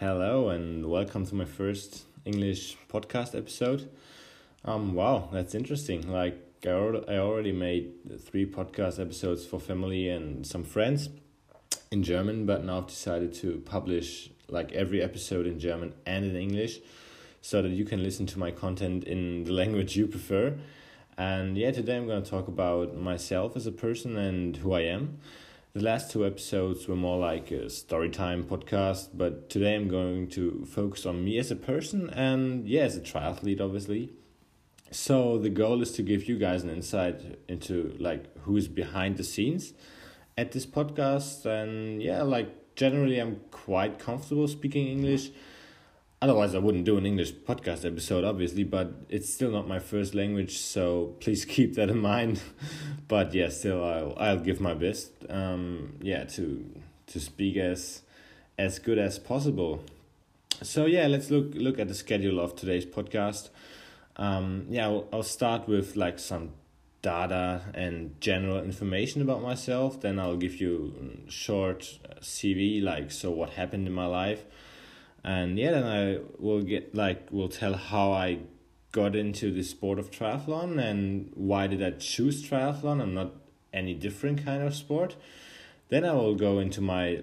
Hello and welcome to my first English podcast episode. Um, wow, that's interesting. Like I already, I already made three podcast episodes for family and some friends in German, but now I've decided to publish like every episode in German and in English, so that you can listen to my content in the language you prefer. And yeah, today I'm going to talk about myself as a person and who I am. The last two episodes were more like a story time podcast, but today I'm going to focus on me as a person and, yeah, as a triathlete, obviously. So the goal is to give you guys an insight into like who's behind the scenes at this podcast, and yeah, like generally I'm quite comfortable speaking English. Otherwise, I wouldn't do an English podcast episode, obviously, but it's still not my first language, so please keep that in mind. but yeah, still, I'll I'll give my best. Um, yeah, to to speak as as good as possible. So yeah, let's look look at the schedule of today's podcast. Um, yeah, I'll, I'll start with like some data and general information about myself. Then I'll give you short CV, like so what happened in my life and yeah then i will get like will tell how i got into the sport of triathlon and why did i choose triathlon and not any different kind of sport. Then i will go into my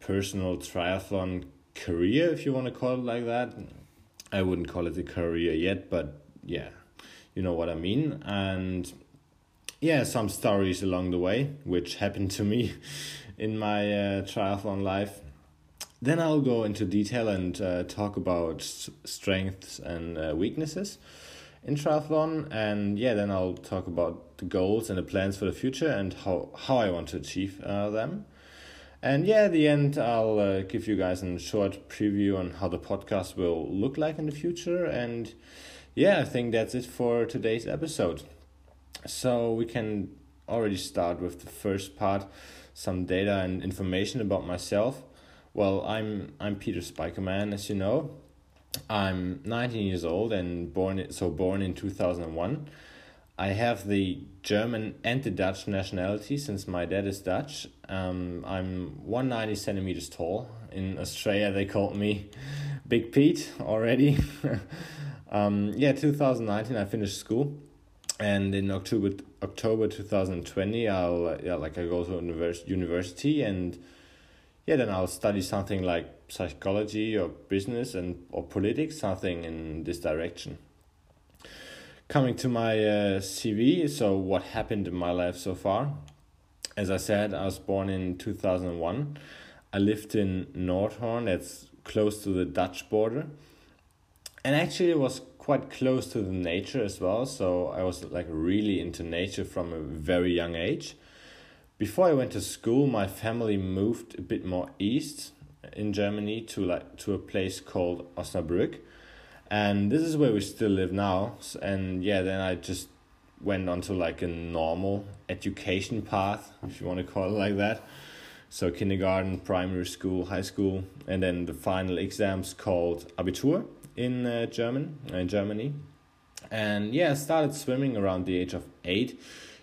personal triathlon career if you want to call it like that. I wouldn't call it a career yet but yeah you know what i mean. And yeah some stories along the way which happened to me in my uh, triathlon life then I'll go into detail and uh, talk about strengths and uh, weaknesses in triathlon, and yeah, then I'll talk about the goals and the plans for the future and how how I want to achieve uh, them. And yeah, at the end, I'll uh, give you guys a short preview on how the podcast will look like in the future. And yeah, I think that's it for today's episode. So we can already start with the first part some data and information about myself. Well, I'm I'm Peter Spikerman, as you know. I'm 19 years old and born so born in 2001. I have the German and the Dutch nationality since my dad is Dutch. Um, I'm 190 centimeters tall. In Australia, they called me Big Pete already. um, yeah, 2019, I finished school, and in October October 2020, I'll yeah like I go to univers- university and yeah, then I'll study something like psychology or business and or politics, something in this direction. Coming to my uh, CV, so what happened in my life so far? As I said, I was born in 2001. I lived in Nordhorn, that's close to the Dutch border. And actually, it was quite close to the nature as well, so I was like really into nature from a very young age. Before I went to school, my family moved a bit more east in Germany to like to a place called Osnabrück, and this is where we still live now. And yeah, then I just went on to like a normal education path, if you want to call it like that. So kindergarten, primary school, high school, and then the final exams called Abitur in uh, German in Germany. And yeah, I started swimming around the age of eight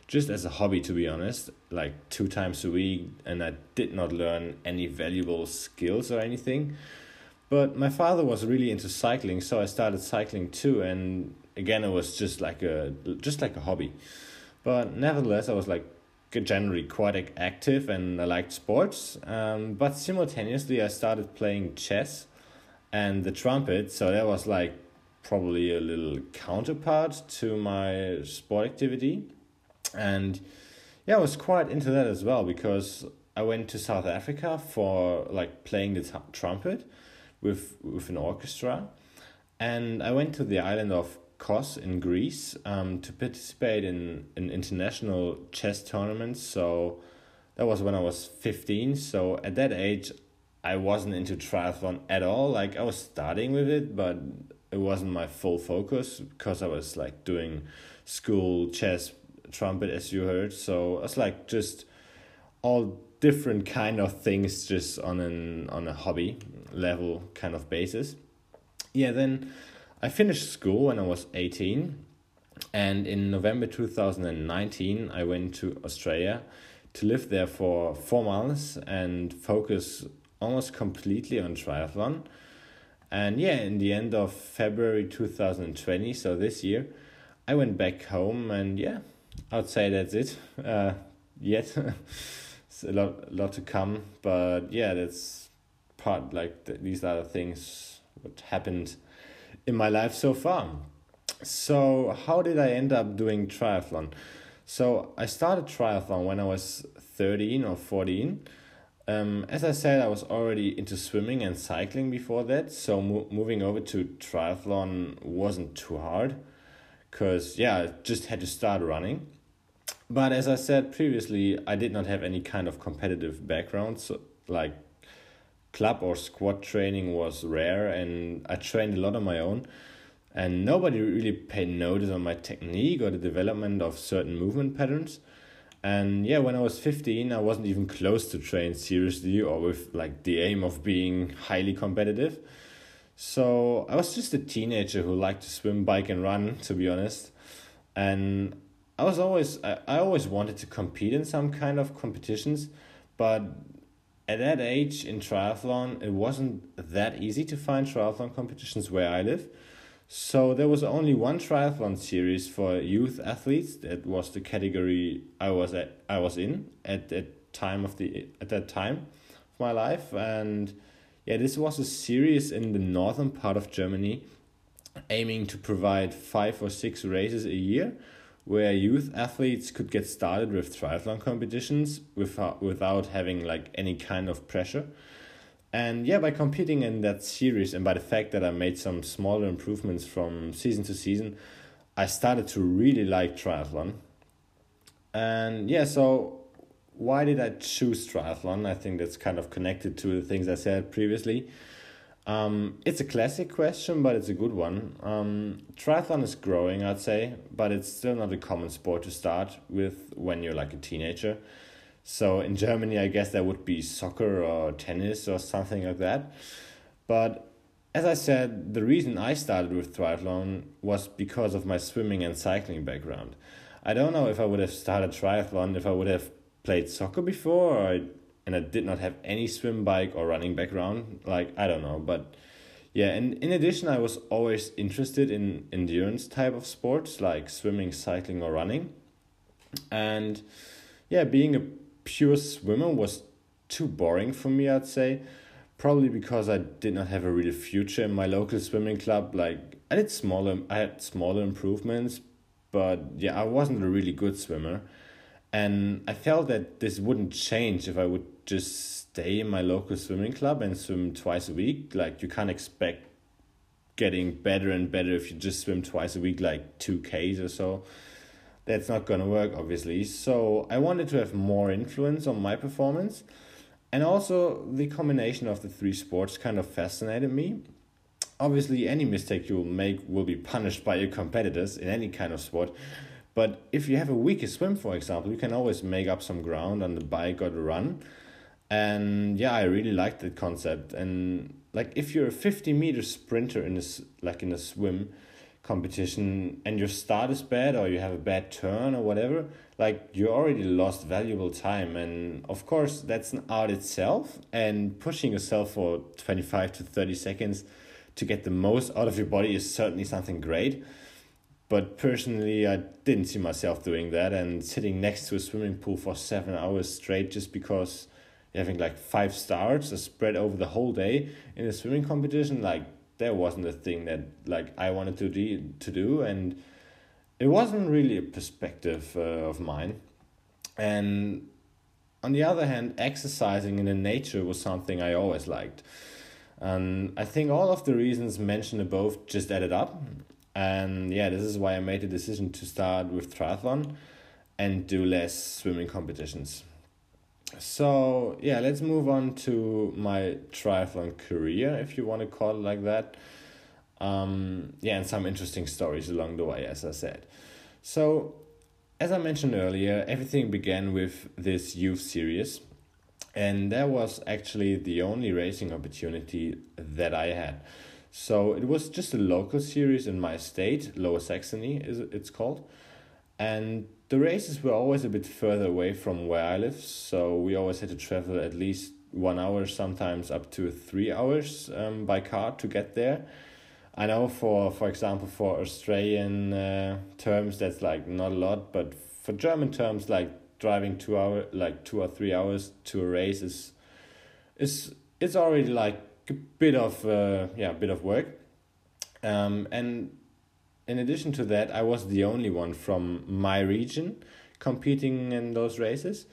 just as a hobby to be honest like two times a week and i did not learn any valuable skills or anything. But my father was really into cycling so i started cycling too and again it was just like a just like a hobby. But nevertheless i was like generally quite active and i liked sports. Um, but simultaneously i started playing chess and the trumpet so that was like probably a little counterpart to my sport activity and yeah, I was quite into that as well because I went to South Africa for like playing the t- trumpet with with an orchestra, and I went to the island of Kos in Greece um, to participate in an international chess tournament. So that was when I was fifteen. So at that age, I wasn't into triathlon at all. Like I was starting with it, but it wasn't my full focus because I was like doing school chess trumpet as you heard so it's like just all different kind of things just on an on a hobby level kind of basis yeah then i finished school when i was 18 and in november 2019 i went to australia to live there for four months and focus almost completely on triathlon. And yeah, in the end of February 2020, so this year, I went back home and yeah, I'd say that's it. Uh, yet, it's a lot, lot to come, but yeah, that's part like the, these are the things what happened in my life so far. So how did I end up doing triathlon? So I started triathlon when I was thirteen or fourteen. Um, as I said, I was already into swimming and cycling before that, so mo- moving over to triathlon wasn't too hard because yeah, I just had to start running. But as I said previously, I did not have any kind of competitive background, so like club or squad training was rare, and I trained a lot on my own. And nobody really paid notice on my technique or the development of certain movement patterns. And yeah, when I was 15, I wasn't even close to train seriously or with like the aim of being highly competitive. So I was just a teenager who liked to swim, bike, and run, to be honest. And I was always I, I always wanted to compete in some kind of competitions, but at that age in triathlon, it wasn't that easy to find triathlon competitions where I live. So there was only one triathlon series for youth athletes. That was the category I was at. I was in at that time of the at that time of my life, and yeah, this was a series in the northern part of Germany, aiming to provide five or six races a year, where youth athletes could get started with triathlon competitions without without having like any kind of pressure. And yeah, by competing in that series and by the fact that I made some smaller improvements from season to season, I started to really like triathlon. And yeah, so why did I choose triathlon? I think that's kind of connected to the things I said previously. Um, it's a classic question, but it's a good one. Um, triathlon is growing, I'd say, but it's still not a common sport to start with when you're like a teenager. So in Germany, I guess that would be soccer or tennis or something like that. But as I said, the reason I started with triathlon was because of my swimming and cycling background. I don't know if I would have started triathlon if I would have played soccer before or and I did not have any swim, bike, or running background. Like, I don't know. But yeah, and in addition, I was always interested in endurance type of sports like swimming, cycling, or running. And yeah, being a pure swimmer was too boring for me, I'd say. Probably because I did not have a real future in my local swimming club. Like I did smaller, I had smaller improvements, but yeah, I wasn't a really good swimmer, and I felt that this wouldn't change if I would just stay in my local swimming club and swim twice a week. Like you can't expect getting better and better if you just swim twice a week, like two k's or so. That's not going to work obviously. So i wanted to have more influence on my performance. And also the combination of the three sports kind of fascinated me. Obviously any mistake you will make will be punished by your competitors in any kind of sport but if you have a weaker swim for example you can always make up some ground on the bike or the run and yeah i really like that concept and like if you're a 50 meter sprinter in a, like in a swim competition and your start is bad or you have a bad turn or whatever, like you already lost valuable time. And of course, that's an art itself. And pushing yourself for 25 to 30 seconds to get the most out of your body is certainly something great. But personally, I didn't see myself doing that and sitting next to a swimming pool for seven hours straight just because having like five starts spread over the whole day in a swimming competition. Like, there wasn't a thing that like I wanted to do to do and it wasn't really a perspective uh, of mine and on the other hand exercising in the nature was something I always liked and I think all of the reasons mentioned above just added up and yeah this is why I made the decision to start with triathlon and do less swimming competitions. So yeah let's move on to my triathlon career if you want to call it like that. Um, yeah and some interesting stories along the way as i said. So as i mentioned earlier everything began with this youth series. And that was actually the only racing opportunity that i had so it was just a local series in my state lower saxony is it's called and the races were always a bit further away from where I live, so we always had to travel at least one hour, sometimes up to three hours um, by car to get there. I know for for example for Australian uh, terms that's like not a lot, but for German terms like driving two hour like two or three hours to a race is is it's already like bit of uh, yeah a bit of work. Um, and in addition to that, I was the only one from my region competing in those races,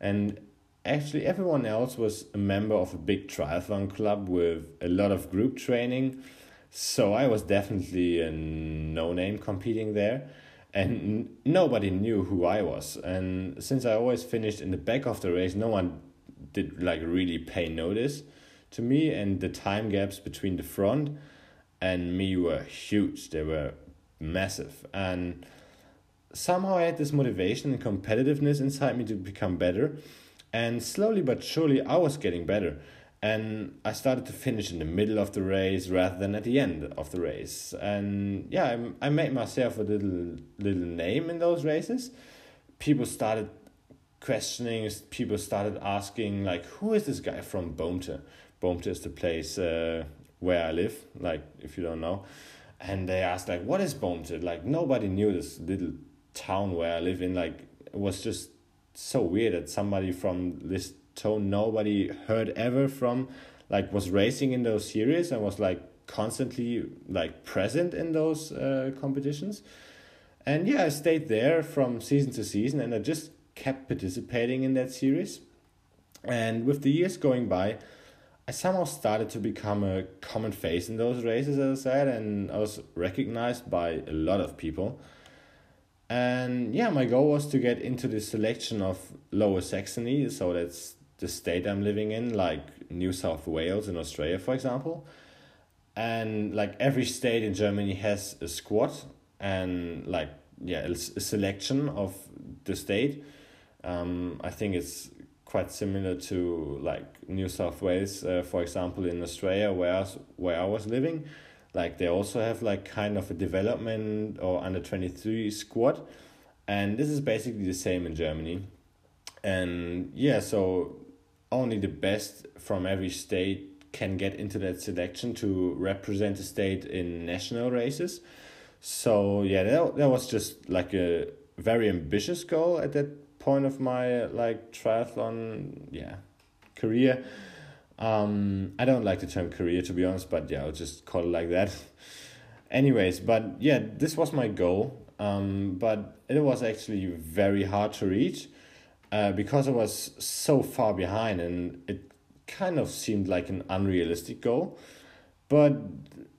and actually everyone else was a member of a big triathlon club with a lot of group training so I was definitely a no name competing there, and nobody knew who I was. And since I always finished in the back of the race, no one did like really pay notice to me, and the time gaps between the front and me were huge. They were massive, and somehow I had this motivation and competitiveness inside me to become better. And slowly but surely, I was getting better and I started to finish in the middle of the race rather than at the end of the race. And yeah, I, I made myself a little little name in those races. People started questioning. People started asking like, "Who is this guy from Bohmte?" Bohmte is the place uh, where I live. Like, if you don't know, and they asked like, "What is Bohmte?" Like nobody knew this little town where I live in. Like, it was just so weird that somebody from this town nobody heard ever from like was racing in those series and was like constantly like present in those uh, competitions and yeah i stayed there from season to season and i just kept participating in that series and with the years going by i somehow started to become a common face in those races as i said and i was recognized by a lot of people and yeah my goal was to get into the selection of lower saxony so that's the state I'm living in, like New South Wales in Australia, for example. And like every state in Germany has a squad and like yeah, a selection of the state. Um, I think it's quite similar to like New South Wales, uh, for example, in Australia, where I where I was living. Like they also have like kind of a development or under twenty three squad, and this is basically the same in Germany. And yeah, so only the best from every state can get into that selection to represent the state in national races. So yeah, that, that was just like a very ambitious goal at that point of my like triathlon yeah career. Um, I don't like the term career to be honest, but yeah, I'll just call it like that. Anyways, but yeah, this was my goal. Um, but it was actually very hard to reach uh, because I was so far behind and it kind of seemed like an unrealistic goal. But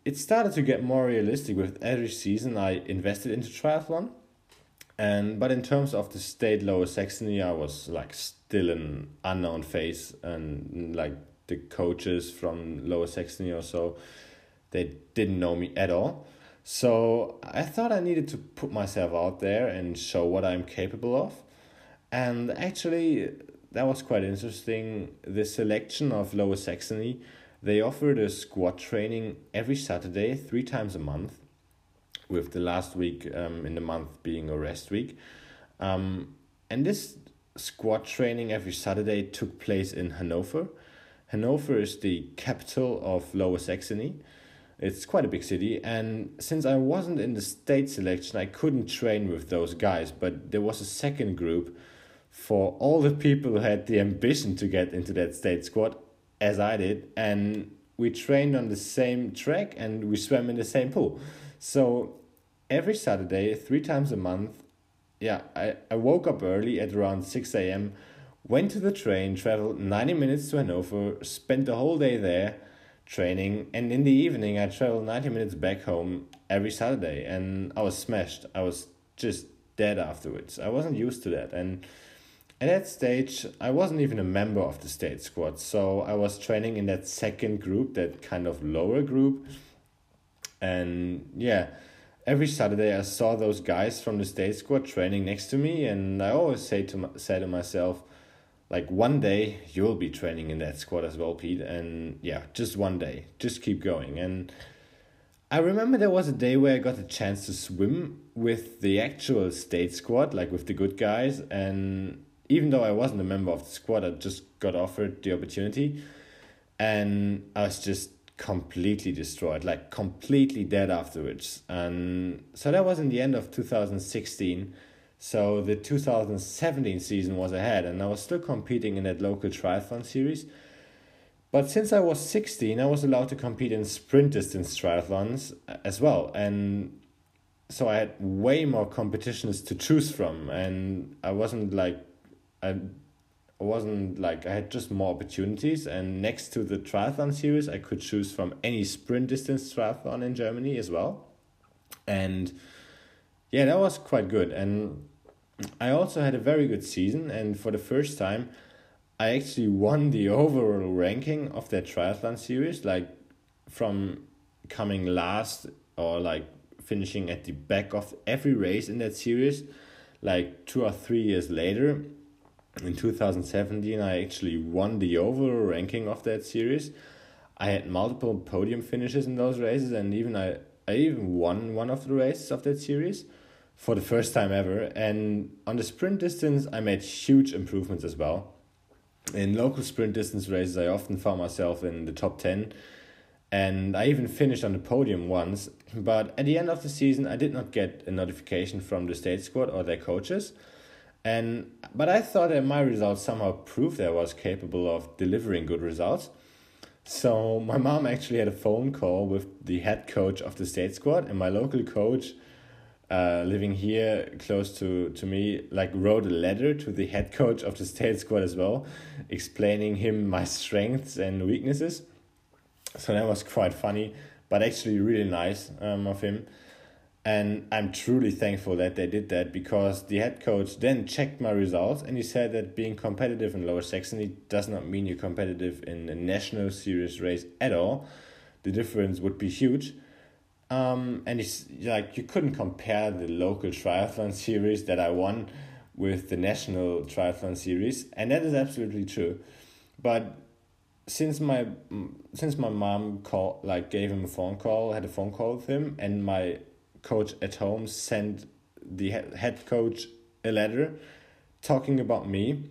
it started to get more realistic with every season I invested into triathlon. And but in terms of the state lower Saxony, I was like still an unknown face, and like the coaches from lower Saxony or so, they didn't know me at all. So I thought I needed to put myself out there and show what I'm capable of. And actually, that was quite interesting. The selection of Lower Saxony, they offered a squad training every Saturday, three times a month, with the last week um, in the month being a rest week. Um, and this squad training every Saturday took place in Hanover. Hanover is the capital of Lower Saxony. It's quite a big city, and since I wasn't in the state selection, I couldn't train with those guys. But there was a second group for all the people who had the ambition to get into that state squad, as I did, and we trained on the same track and we swam in the same pool. So every Saturday, three times a month, yeah, I, I woke up early at around 6 a.m., went to the train, traveled 90 minutes to Hanover, spent the whole day there training, and in the evening, I traveled 90 minutes back home every Saturday, and I was smashed. I was just dead afterwards. I wasn't used to that. And at that stage, I wasn't even a member of the state squad, so I was training in that second group, that kind of lower group. And yeah, every Saturday I saw those guys from the state squad training next to me, and I always say to say to myself, like one day you'll be training in that squad as well, Pete. And yeah, just one day, just keep going. And I remember there was a day where I got a chance to swim with the actual state squad, like with the good guys, and even though I wasn't a member of the squad, I just got offered the opportunity, and I was just completely destroyed, like completely dead afterwards. And so that was in the end of 2016. So the 2017 season was ahead, and I was still competing in that local triathlon series. But since I was 16, I was allowed to compete in sprint distance triathlons uh, as well. And so I had way more competitions to choose from. And I wasn't like, I wasn't like, I had just more opportunities. And next to the triathlon series, I could choose from any sprint distance triathlon in Germany as well. And yeah, that was quite good. And I also had a very good season, and for the first time, I actually won the overall ranking of that triathlon series, like from coming last or like finishing at the back of every race in that series, like two or three years later. In 2017, I actually won the overall ranking of that series. I had multiple podium finishes in those races, and even I, I even won one of the races of that series for the first time ever. And on the sprint distance, I made huge improvements as well. In local sprint distance races, I often found myself in the top 10. And I even finished on the podium once. But at the end of the season, I did not get a notification from the state squad or their coaches. And but I thought that my results somehow proved that I was capable of delivering good results. So my mom actually had a phone call with the head coach of the state squad and my local coach uh, living here close to, to me, like wrote a letter to the head coach of the state squad as well, explaining him my strengths and weaknesses. So that was quite funny, but actually really nice um, of him. And I'm truly thankful that they did that because the head coach then checked my results and he said that being competitive in Lower Saxony does not mean you're competitive in a national series race at all. The difference would be huge um, and it's like you couldn't compare the local triathlon series that I won with the national triathlon series, and that is absolutely true. But since my since my mom call like gave him a phone call, had a phone call with him, and my coach at home sent the head coach a letter talking about me.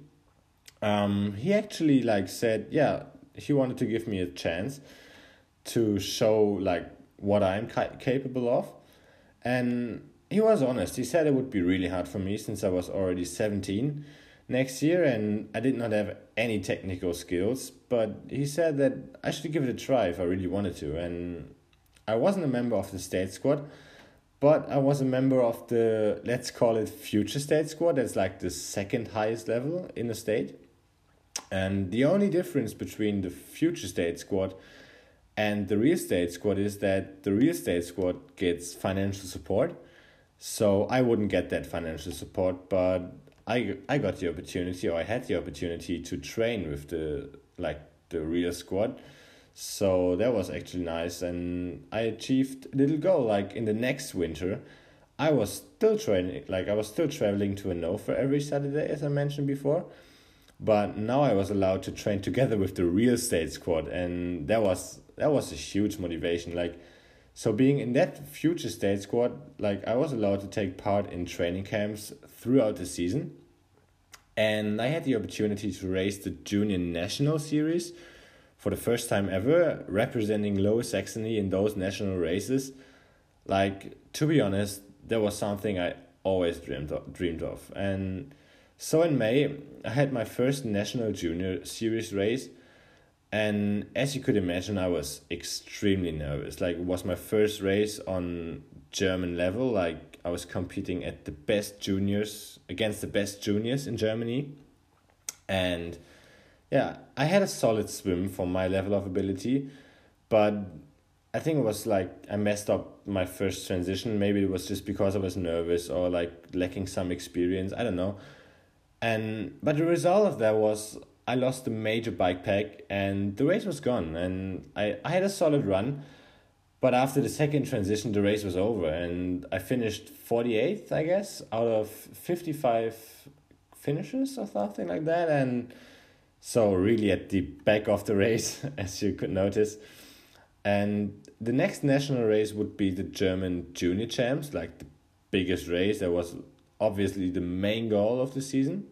Um, he actually like said, yeah, he wanted to give me a chance to show like what I'm ca- capable of. And he was honest. He said it would be really hard for me since I was already 17 next year and I did not have any technical skills, but he said that I should give it a try if I really wanted to. And I wasn't a member of the state squad, but I was a member of the, let's call it future state squad. That's like the second highest level in the state. And the only difference between the future state squad and the real estate squad is that the real estate squad gets financial support. So I wouldn't get that financial support, but I I got the opportunity or I had the opportunity to train with the like the real squad. So that was actually nice and I achieved a little goal like in the next winter I was still training like I was still traveling to Hannover every Saturday as I mentioned before but now I was allowed to train together with the real estate squad, and that was that was a huge motivation. Like, so being in that future state squad, like I was allowed to take part in training camps throughout the season, and I had the opportunity to race the junior national series for the first time ever, representing Lower Saxony in those national races. Like to be honest, that was something I always dreamed of, dreamed of, and so in May, I had my first national junior series race, and as you could imagine, I was extremely nervous. Like it was my first race on German level. Like I was competing at the best juniors against the best juniors in Germany, and yeah, I had a solid swim for my level of ability, but I think it was like I messed up my first transition. Maybe it was just because I was nervous or like lacking some experience. I don't know and but the result of that was I lost the major bike pack and the race was gone and I, I had a solid run but after the second transition the race was over and I finished 48th I guess out of 55 finishes or something like that and so really at the back of the race as you could notice and the next national race would be the German junior champs like the biggest race that was obviously the main goal of the season.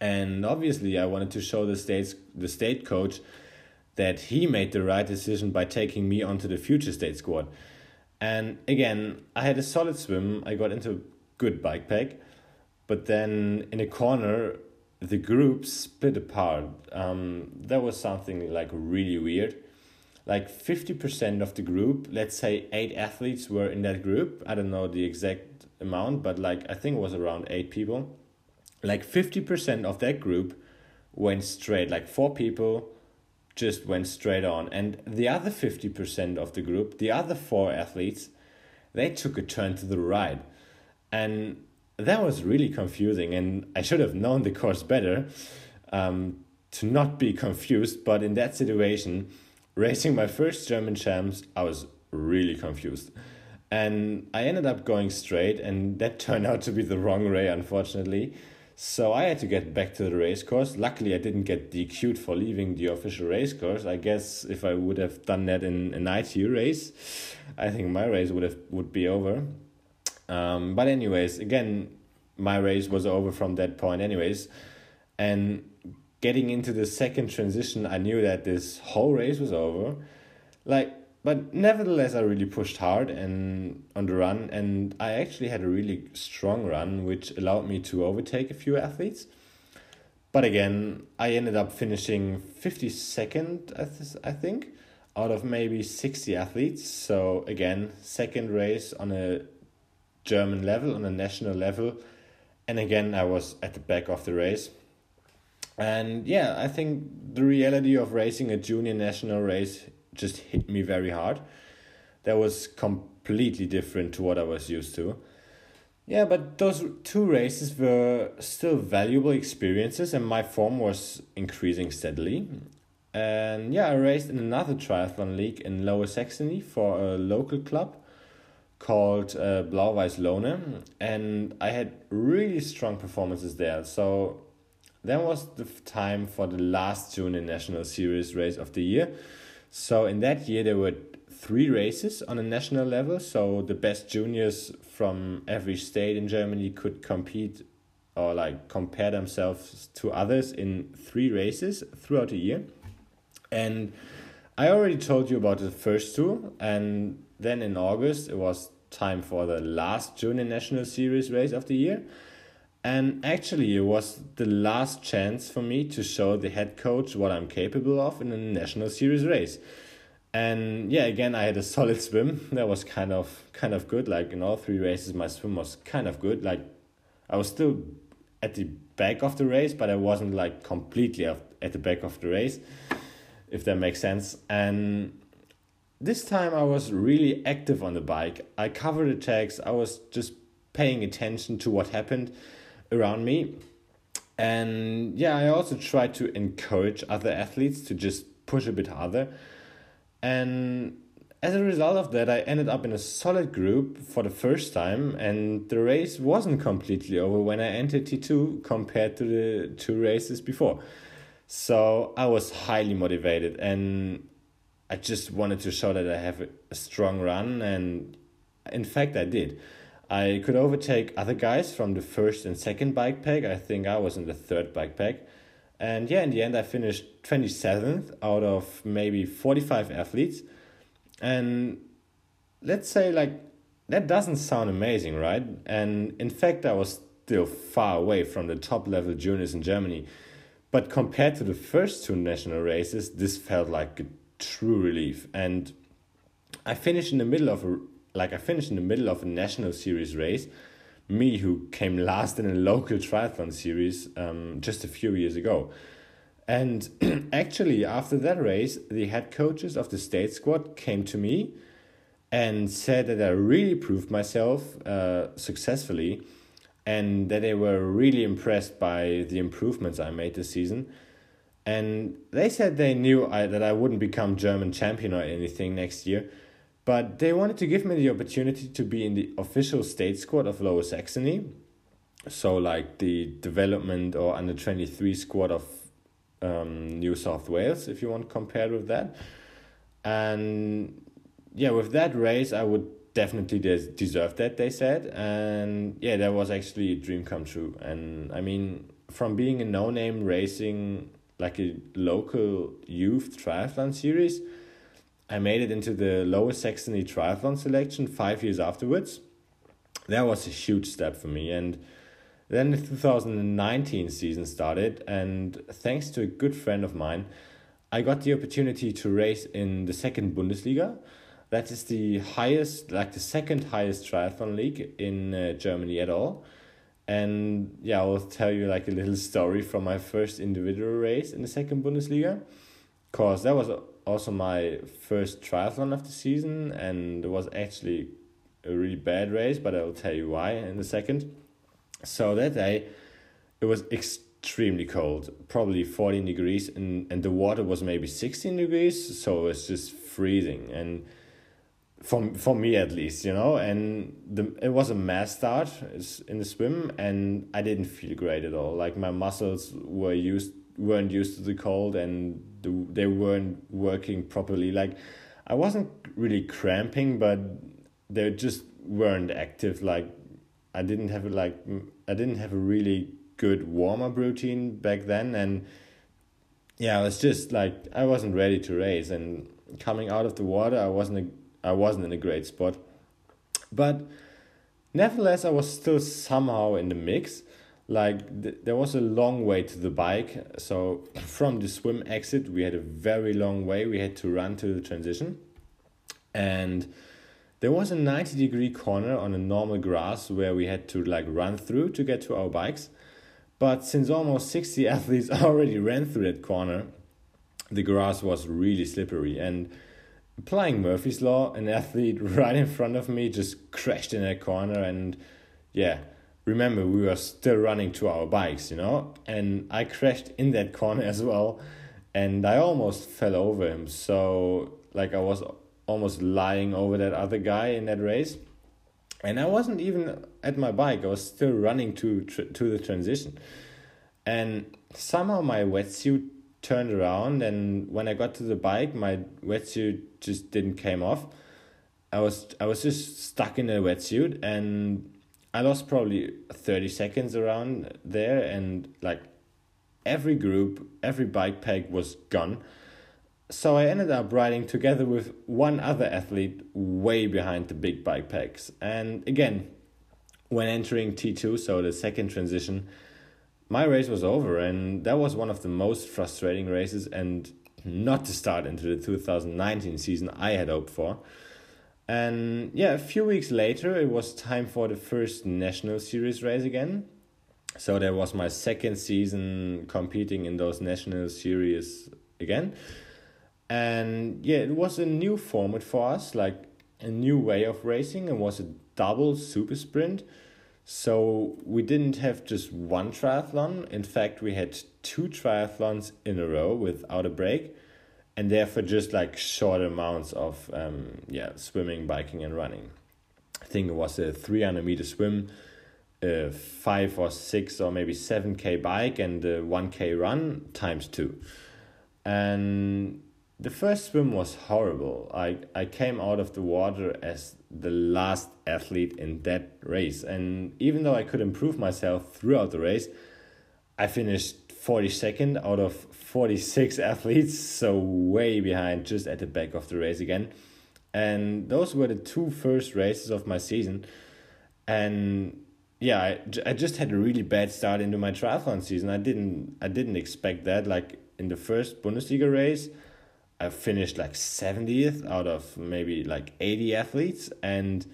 And obviously, I wanted to show the state's the state coach that he made the right decision by taking me onto the future state squad. And again, I had a solid swim. I got into a good bike pack, but then in a corner, the group split apart. Um, that was something like really weird. Like 50% of the group, let's say eight athletes were in that group. I don't know the exact amount, but like I think it was around eight people. Like 50% of that group went straight, like four people just went straight on. And the other 50% of the group, the other four athletes, they took a turn to the right. And that was really confusing. And I should have known the course better um, to not be confused. But in that situation, racing my first German champs, I was really confused. And I ended up going straight, and that turned out to be the wrong way, unfortunately. So I had to get back to the race course. Luckily, I didn't get DQ'd for leaving the official race course. I guess if I would have done that in an ITU race, I think my race would have would be over. Um, but anyways, again, my race was over from that point, anyways, and getting into the second transition, I knew that this whole race was over. Like but nevertheless i really pushed hard and on the run. And i actually had a really strong run which allowed me to overtake a few athletes. But again i ended up finishing 52nd i, I think out of maybe 60 athletes. So again second race on a german level on a national level and again i was at the back of the race and yeah i think the reality of racing a junior national race just hit me very hard. That was completely different to what I was used to. Yeah, but those two races were still valuable experiences, and my form was increasing steadily. And yeah, I raced in another triathlon league in Lower Saxony for a local club called uh, Blau-Weiß Lohne, and I had really strong performances there. So that was the time for the last junior national series race of the year so in that year, there were three races on a national level. So the best juniors from every state in Germany could compete or like compare themselves to others in three races throughout the year. And I already told you about the first two, and then in August it was time for the last junior national series race of the year. And actually, it was the last chance for me to show the head coach what I'm capable of in a national series race. And yeah, again, I had a solid swim. That was kind of kind of good. Like in all three races, my swim was kind of good. Like I was still at the back of the race, but I wasn't like completely at the back of the race, if that makes sense. And this time I was really active on the bike. I covered attacks. I was just paying attention to what happened around me. And yeah, I also tried to encourage other athletes to just push a bit harder. And as a result of that, I ended up in a solid group for the first time, and the race wasn't completely over when I entered T2 compared to the two races before. So I was highly motivated, and I just wanted to show that I have a strong run, and in fact, I did. I could overtake other guys from the first and second bike pack. I think I was in the third bike pack. And yeah, in the end, I finished 27th out of maybe 45 athletes. And let's say, like, that doesn't sound amazing, right? And in fact, I was still far away from the top level juniors in Germany. But compared to the first two national races, this felt like a true relief. And I finished in the middle of a like I finished in the middle of a national series race. Me, who came last in a local triathlon series um, just a few years ago. And actually, after that race, the head coaches of the state squad came to me and said that I really proved myself uh, successfully and that they were really impressed by the improvements I made this season. And they said they knew I, that I wouldn't become German champion or anything next year, but they wanted to give me the opportunity to be in the official state squad of Lower Saxony. So, like the development or under 23 squad of um, New South Wales, if you want to compare with that. And yeah, with that race, I would definitely des- deserve that, they said. And yeah, that was actually a dream come true. And I mean, from being a no name racing like a local youth triathlon series, I made it into the Lower Saxony triathlon selection five years afterwards. That was a huge step for me. And then the 2019 season started, and thanks to a good friend of mine, I got the opportunity to race in the second Bundesliga. That is the highest, like the second highest triathlon league in uh, Germany at all. And yeah, I will tell you like a little story from my first individual race in the second Bundesliga. Because that was also my first triathlon of the season, and it was actually a really bad race, but I will tell you why in a second. So that day, it was extremely cold, probably 14 degrees, and, and the water was maybe 16 degrees, so it's just freezing. And for, for me at least, you know, and the it was a mass start in the swim, and I didn't feel great at all. Like my muscles were used weren't used to the cold, and the, they weren't working properly. Like I wasn't really cramping, but they just weren't active. Like I didn't have like I didn't have a really good warm up routine back then, and yeah, I was just like I wasn't ready to race, and coming out of the water, I wasn't a, I wasn't in a great spot, but nevertheless, I was still somehow in the mix. Like th- there was a long way to the bike, so from the swim exit, we had a very long way. We had to run to the transition, and there was a 90 degree corner on a normal grass where we had to like run through to get to our bikes. But since almost 60 athletes already ran through that corner, the grass was really slippery. And applying Murphy's Law, an athlete right in front of me just crashed in that corner. And yeah, remember, we were still running to our bikes, you know? And I crashed in that corner as well. And I almost fell over him. So, like, I was almost lying over that other guy in that race. And I wasn't even at my bike. I was still running to to the transition. And somehow my wetsuit turned around and when I got to the bike, my wetsuit just didn't came off. I was I was just stuck in a wetsuit and I lost probably 30 seconds around there and like every group, every bike pack was gone so I ended up riding together with one other athlete way behind the big bike packs. And again, when entering T2, so the second transition, my race was over, and that was one of the most frustrating races and not to start into the 2019 season I had hoped for. And yeah, a few weeks later, it was time for the first national series race again. So that was my second season competing in those national series again and yeah it was a new format for us like a new way of racing It was a double super sprint so we didn't have just one triathlon. In fact we had two triathlons in a row without a break and therefore just like short amounts of um, yeah swimming biking and running. I think it was a 300 meter swim a 5 or 6 or maybe 7k bike and a 1k run times 2 and the first swim was horrible. I, I came out of the water as the last athlete in that race. And even though I could improve myself throughout the race, I finished 42nd out of 46 athletes, so way behind, just at the back of the race again. And those were the two first races of my season. And yeah, I, I just had a really bad start into my triathlon season. I didn't I didn't expect that. Like in the first Bundesliga race, I finished like 70th out of maybe like 80 athletes. And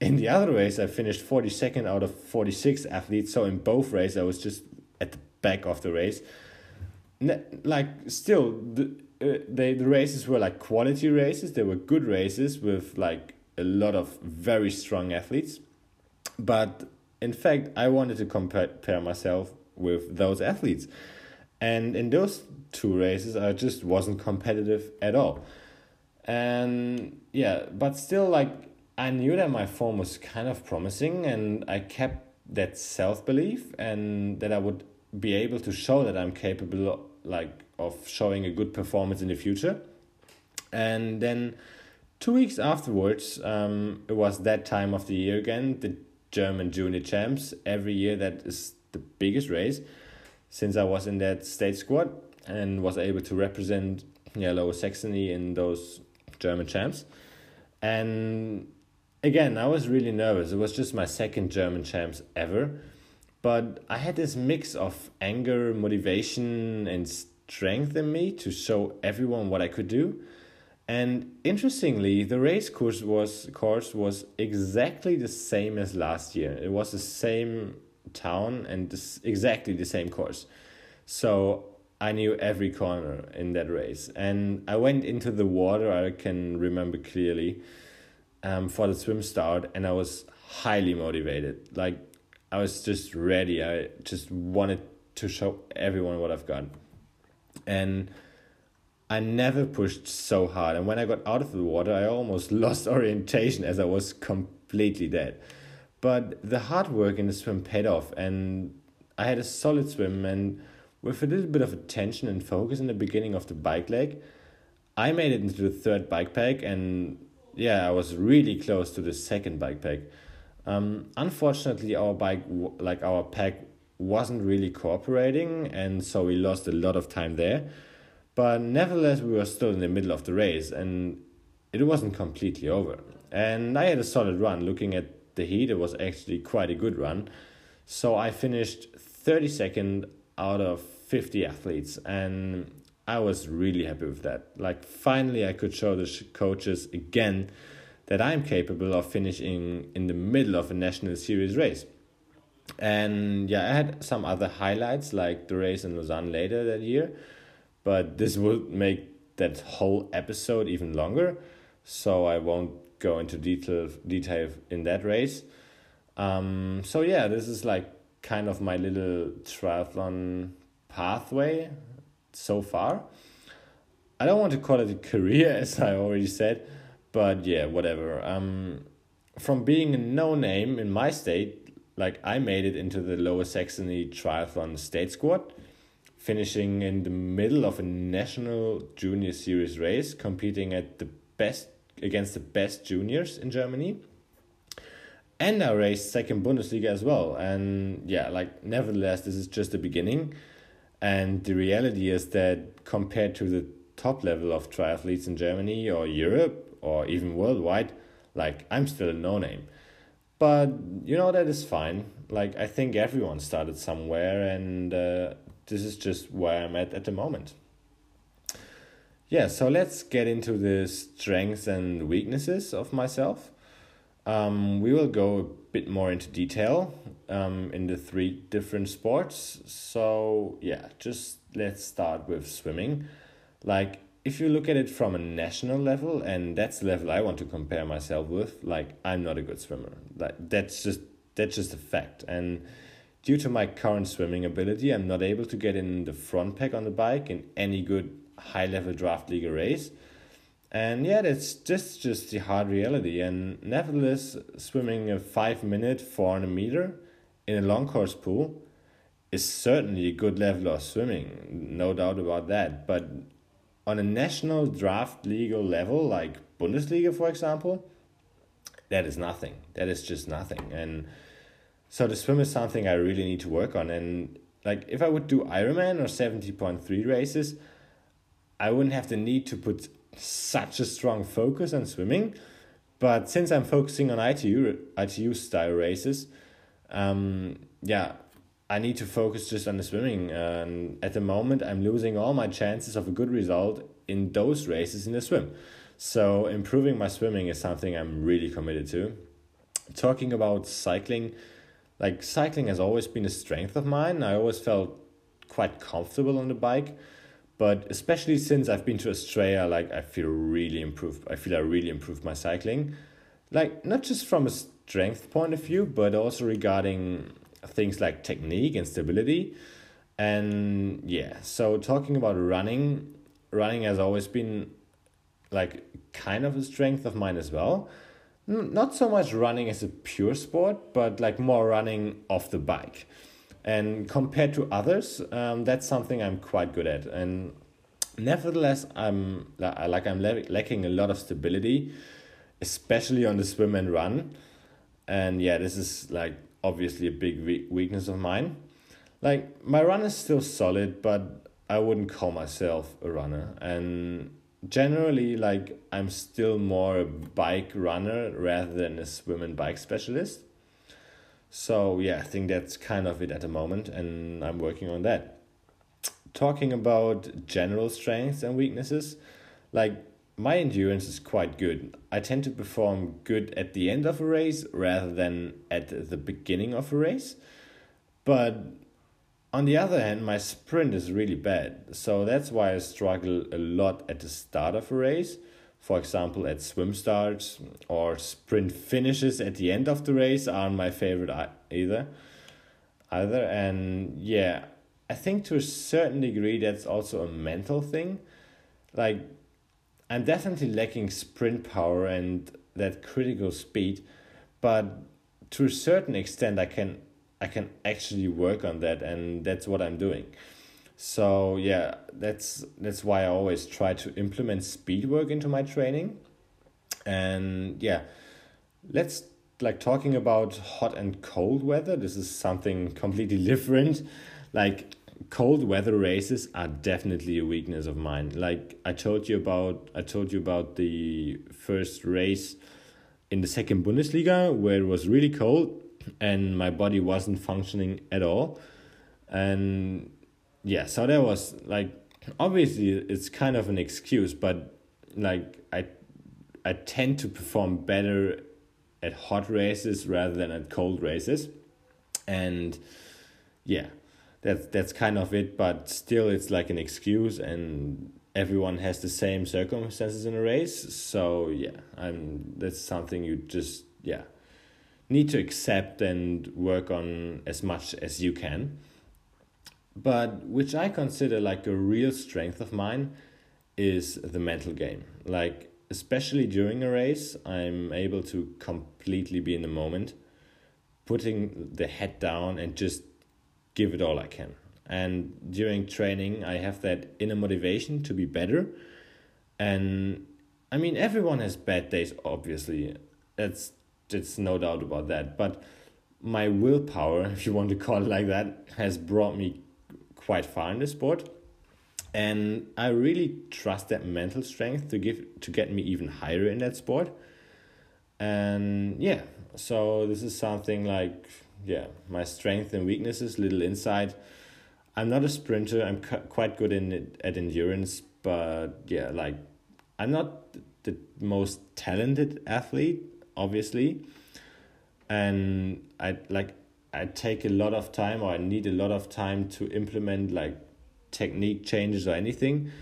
in the other race, I finished 42nd out of 46 athletes. So in both races, I was just at the back of the race. Like, still, the, uh, they, the races were like quality races. They were good races with like a lot of very strong athletes. But in fact, I wanted to compare myself with those athletes. And in those two races, I just wasn't competitive at all. And yeah, but still, like, I knew that my form was kind of promising, and I kept that self belief and that I would be able to show that I'm capable, of, like, of showing a good performance in the future. And then two weeks afterwards, um, it was that time of the year again, the German junior champs. Every year that is the biggest race since I was in that state squad and was able to represent yeah, Lower Saxony in those German champs. And again, I was really nervous. It was just my second German champs ever. But I had this mix of anger, motivation, and strength in me to show everyone what I could do. And interestingly, the race course was course was exactly the same as last year. It was the same town and this, exactly the same course. So I knew every corner in that race. And I went into the water, I can remember clearly, um, for the swim start, and I was highly motivated. Like, I was just ready. I just wanted to show everyone what I've got. And I never pushed so hard. And when I got out of the water, I almost lost orientation as I was completely dead. But the hard work in the swim paid off, and I had a solid swim. And with a little bit of attention and focus in the beginning of the bike leg, I made it into the third bike pack, and yeah, I was really close to the second bike pack. Um, unfortunately, our bike, like our pack, wasn't really cooperating, and so we lost a lot of time there. But nevertheless, we were still in the middle of the race, and it wasn't completely over. And I had a solid run. Looking at the heat, it was actually quite a good run. So I finished 32nd out of 50 athletes, and I was really happy with that. Like, finally, I could show the coaches again that I'm capable of finishing in the middle of a national series race. And yeah, I had some other highlights like the race in Lausanne later that year, but this would make that whole episode even longer. So I won't go into detail detail in that race. Um, so yeah, this is like kind of my little triathlon pathway so far. I don't want to call it a career, as I already said, but yeah, whatever. Um, from being a no name in my state, like I made it into the Lower Saxony Triathlon State Squad, finishing in the middle of a national junior series race, competing at the best against the best juniors in Germany. And I raced second Bundesliga as well. And yeah, like nevertheless, this is just the beginning. And the reality is that compared to the top level of triathletes in Germany or Europe or even worldwide, like I'm still a no name. But you know, that is fine. Like, I think everyone started somewhere, and uh, this is just where I'm at at the moment. Yeah, so let's get into the strengths and weaknesses of myself. Um, we will go a bit more into detail um, in the three different sports. So, yeah, just let's start with swimming. Like, if you look at it from a national level, and that's the level I want to compare myself with, like, I'm not a good swimmer. Like, that's just that's just a fact. And due to my current swimming ability, I'm not able to get in the front pack on the bike in any good high level draft legal race. And yeah, that's just just the hard reality. And nevertheless, swimming a five minute four hundred meter in a long course pool is certainly a good level of swimming, no doubt about that. But on a national draft legal level, like Bundesliga, for example, that is nothing. That is just nothing. And so the swim is something I really need to work on. And like if I would do Ironman or 70.3 races, I wouldn't have the need to put such a strong focus on swimming. But since I'm focusing on ITU ITU style races, um, yeah, I need to focus just on the swimming. And at the moment, I'm losing all my chances of a good result in those races in the swim. So improving my swimming is something I'm really committed to. Talking about cycling, like cycling has always been a strength of mine. I always felt quite comfortable on the bike but especially since I've been to Australia, like I feel really improved. I feel I really improved my cycling, like not just from a strength point of view, but also regarding things like technique and stability. And yeah, so talking about running, running has always been like kind of a strength of mine as well. Not so much running as a pure sport, but like more running off the bike. And compared to others, um, that's something I'm quite good at. And nevertheless, I'm like I'm lacking a lot of stability, especially on the swim and run. And yeah, this is like obviously a big weakness of mine. like my run is still solid, but I wouldn't call myself a runner. And generally, like I'm still more a bike runner rather than a swim and bike specialist. So yeah, I think that's kind of it at the moment, and I'm working on that. Talking about general strengths and weaknesses, like my endurance is quite good. I tend to perform good at the end of a race rather than at the beginning of a race. But on the other hand, my sprint is really bad. So that's why I struggle a lot at the start of a race. For example, at swim starts or sprint finishes at the end of the race aren't my favorite either. Either and yeah, I think to a certain degree that's also a mental thing. Like I'm definitely lacking sprint power and that critical speed, but to a certain extent, I can I can actually work on that, and that's what I'm doing. So yeah, that's that's why I always try to implement speed work into my training, and yeah, let's like talking about hot and cold weather. This is something completely different. Like cold weather races are definitely a weakness of mine. Like I told you about, I told you about the first race in the second Bundesliga where it was really cold and my body wasn't functioning at all. And yeah, so that was like obviously it's kind of an excuse, but like I I tend to perform better at hot races rather than at cold races. And yeah, that's that's kind of it but still it's like an excuse and everyone has the same circumstances in a race so yeah i'm that's something you just yeah need to accept and work on as much as you can but which i consider like a real strength of mine is the mental game like especially during a race i'm able to completely be in the moment putting the head down and just give it all I can. And during training, I have that inner motivation to be better. And I mean, everyone has bad days, obviously. That's it's no doubt about that. But my willpower, if you want to call it like that, has brought me quite far in the sport. And I really trust that mental strength to give to get me even higher in that sport. And yeah, so this is something like yeah, my strength and weaknesses, little insight. I'm not a sprinter. I'm quite good in it, at endurance, but yeah, like I'm not the most talented athlete, obviously, and I like I take a lot of time or I need a lot of time to implement like technique changes or anything,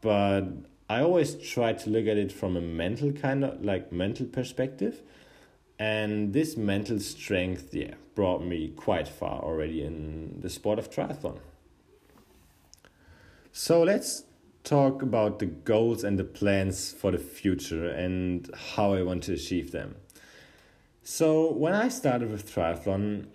but I always try to look at it from a mental kind of like mental perspective. And this mental strength yeah brought me quite far already in the sport of triathlon. So let's talk about the goals and the plans for the future and how i want to achieve them. So when i started with triathlon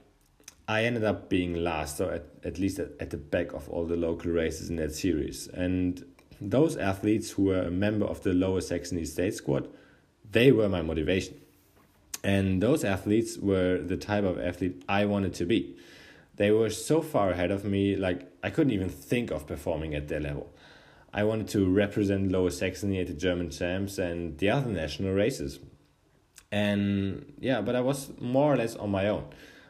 i ended up being last or at, at least at, at the back of all the local races in that series and those athletes who were a member of the lower saxony state squad they were my motivation and those athletes were the type of athlete I wanted to be. They were so far ahead of me, like I couldn't even think of performing at their level. I wanted to represent Lower Saxony at the German champs and the other national races. And yeah, but I was more or less on my own.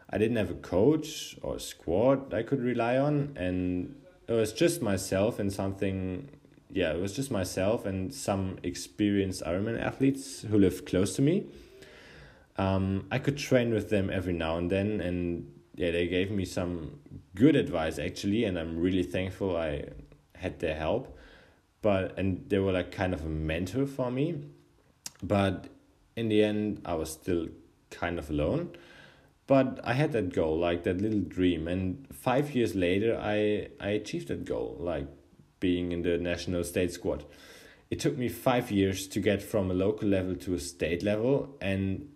I didn't have a coach or a squad I could rely on, and it was just myself and something. Yeah, it was just myself and some experienced Ironman athletes who lived close to me um, I could train with them every now and then, and yeah, they gave me some good advice actually, and I'm really thankful I had their help. But and they were like kind of a mentor for me, but in the end, I was still kind of alone. But I had that goal, like that little dream, and five years later, I I achieved that goal, like being in the national state squad. It took me five years to get from a local level to a state level, and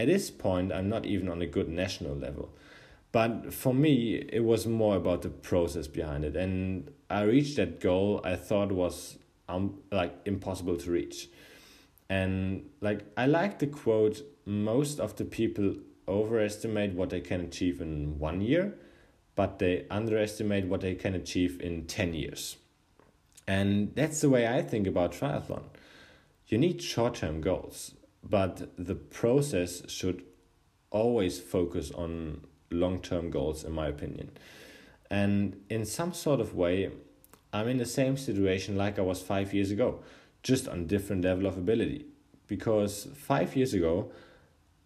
at this point, I'm not even on a good national level. But for me, it was more about the process behind it. And I reached that goal I thought was um, like impossible to reach. And like I like the quote, most of the people overestimate what they can achieve in one year, but they underestimate what they can achieve in 10 years. And that's the way I think about triathlon. You need short term goals, but the process should always focus on long term goals, in my opinion. And in some sort of way, I'm in the same situation like I was five years ago, just on different level of ability. Because five years ago,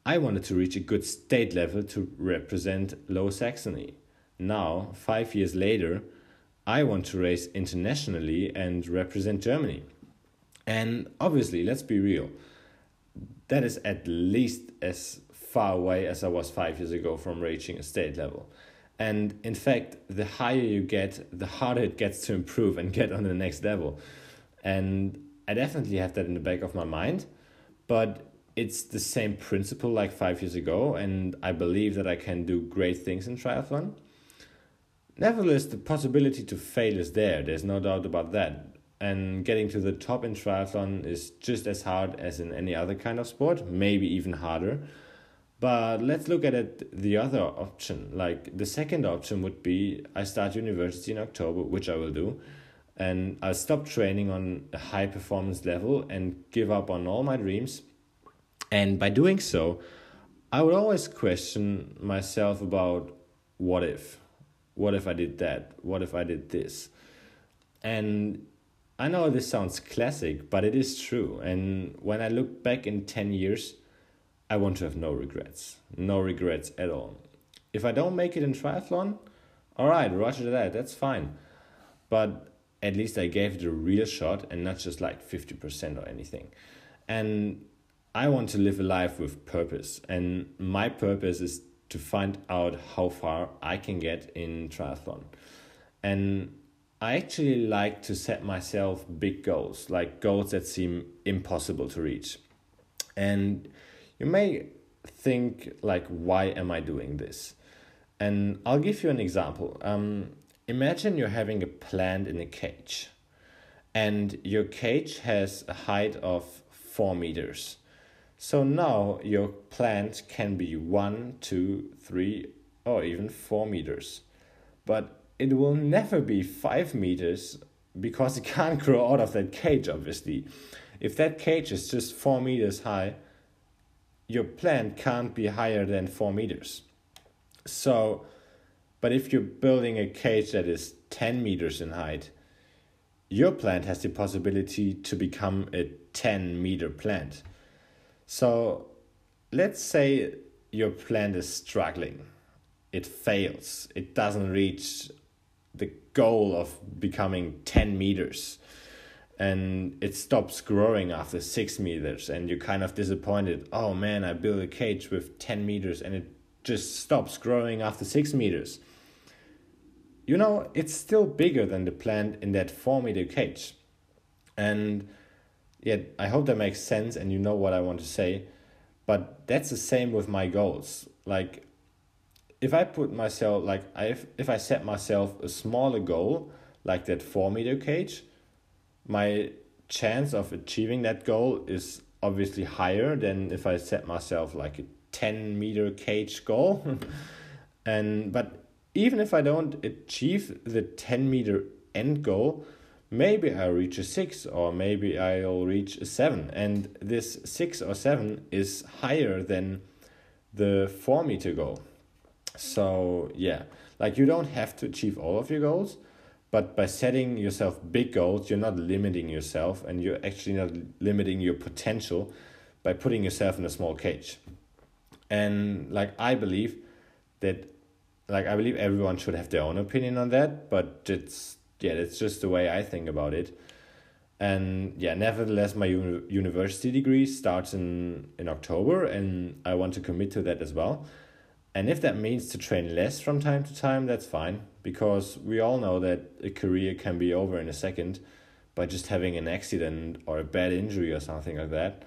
I wanted to reach a good state level to represent Lower Saxony. Now, five years later, I want to race internationally and represent Germany. And obviously, let's be real, that is at least as far away as I was five years ago from reaching a state level. And in fact, the higher you get, the harder it gets to improve and get on the next level. And I definitely have that in the back of my mind, but it's the same principle like five years ago, and I believe that I can do great things in triathlon. Nevertheless, the possibility to fail is there, there's no doubt about that. And getting to the top in triathlon is just as hard as in any other kind of sport, maybe even harder. But let's look at it the other option. Like the second option would be I start university in October, which I will do, and I'll stop training on a high performance level and give up on all my dreams. And by doing so, I would always question myself about what if? What if I did that? What if I did this? And I know this sounds classic, but it is true. And when I look back in 10 years, I want to have no regrets. No regrets at all. If I don't make it in triathlon, all right, roger that, that's fine. But at least I gave it a real shot and not just like 50% or anything. And I want to live a life with purpose. And my purpose is to find out how far I can get in triathlon. And I actually like to set myself big goals, like goals that seem impossible to reach. And you may think like why am i doing this and i'll give you an example um, imagine you're having a plant in a cage and your cage has a height of four meters so now your plant can be one two three or even four meters but it will never be five meters because it can't grow out of that cage obviously if that cage is just four meters high your plant can't be higher than four meters. So, but if you're building a cage that is 10 meters in height, your plant has the possibility to become a 10 meter plant. So, let's say your plant is struggling, it fails, it doesn't reach the goal of becoming 10 meters. And it stops growing after six meters and you're kind of disappointed. Oh man i built a cage with 10 meters and it just stops growing after six meters. You know it's still bigger than the plant in that four meter cage. And yeah i hope that makes sense and you know what i want to say but that's the same with my goals like if i put myself like if, if i set myself a smaller goal like that four meter cage my chance of achieving that goal is obviously higher than if I set myself like a 10 meter cage goal. and but even if I don't achieve the 10 meter end goal, maybe I'll reach a 6 or maybe I'll reach a 7 and this 6 or 7 is higher than the 4 meter goal. So, yeah, like you don't have to achieve all of your goals, but by setting yourself big goals, you're not limiting yourself and you're actually not limiting your potential by putting yourself in a small cage. And like I believe that like I believe everyone should have their own opinion on that, but it's yeah, that's just the way I think about it. And yeah, nevertheless, my uni- university degree starts in in October, and I want to commit to that as well. And if that means to train less from time to time, that's fine because we all know that a career can be over in a second by just having an accident or a bad injury or something like that.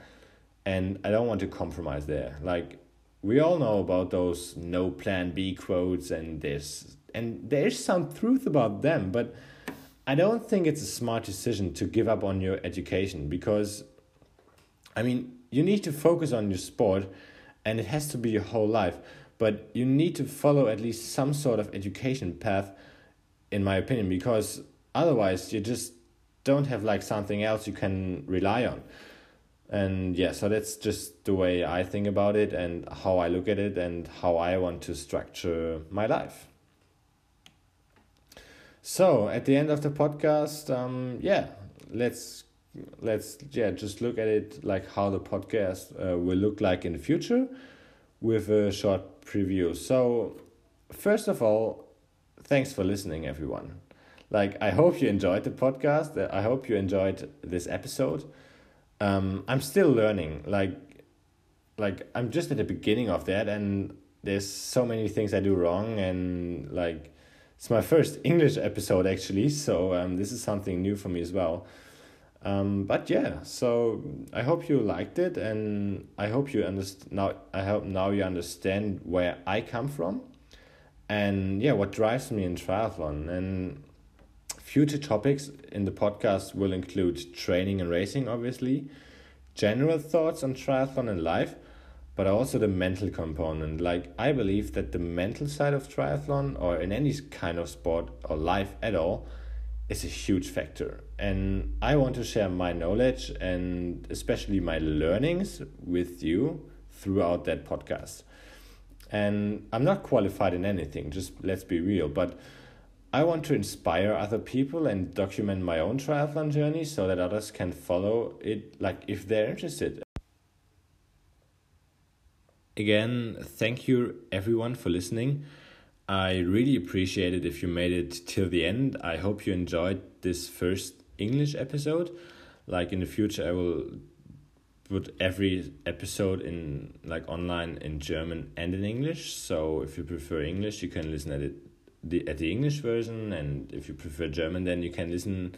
And I don't want to compromise there. Like we all know about those no plan B quotes and this and there's some truth about them, but I don't think it's a smart decision to give up on your education because I mean, you need to focus on your sport and it has to be your whole life but you need to follow at least some sort of education path in my opinion because otherwise you just don't have like something else you can rely on. And yeah so that's just the way i think about it and how i look at it and how i want to structure my life so at the end of the podcast um yeah let's let's yeah just look at it like how the podcast uh, will look like in the future with a short preview. So first of all thanks for listening everyone. Like i hope you enjoyed the podcast. I hope you enjoyed this episode. Um, I'm still learning. Like, like I'm just at the beginning of that, and there's so many things I do wrong, and like it's my first English episode actually, so um, this is something new for me as well. Um, but yeah, so I hope you liked it, and I hope you understand now. I hope now you understand where I come from, and yeah, what drives me in triathlon, and Future topics in the podcast will include training and racing, obviously, general thoughts on triathlon and life, but also the mental component. Like, I believe that the mental side of triathlon or in any kind of sport or life at all is a huge factor. And I want to share my knowledge and especially my learnings with you throughout that podcast. And I'm not qualified in anything, just let's be real, but I want to inspire other people and document my own triathlon journey so that others can follow it like if they're interested. Again, thank you everyone for listening. I really appreciate it if you made it till the end. I hope you enjoyed this first English episode. Like in the future I will put every episode in like online in German and in English. So if you prefer English, you can listen at it the at the English version, and if you prefer German, then you can listen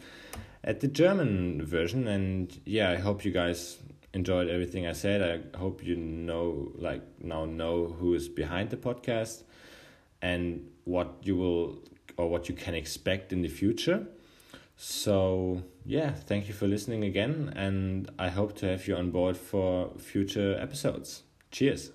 at the German version. And yeah, I hope you guys enjoyed everything I said. I hope you know, like now, know who is behind the podcast and what you will or what you can expect in the future. So, yeah, thank you for listening again, and I hope to have you on board for future episodes. Cheers.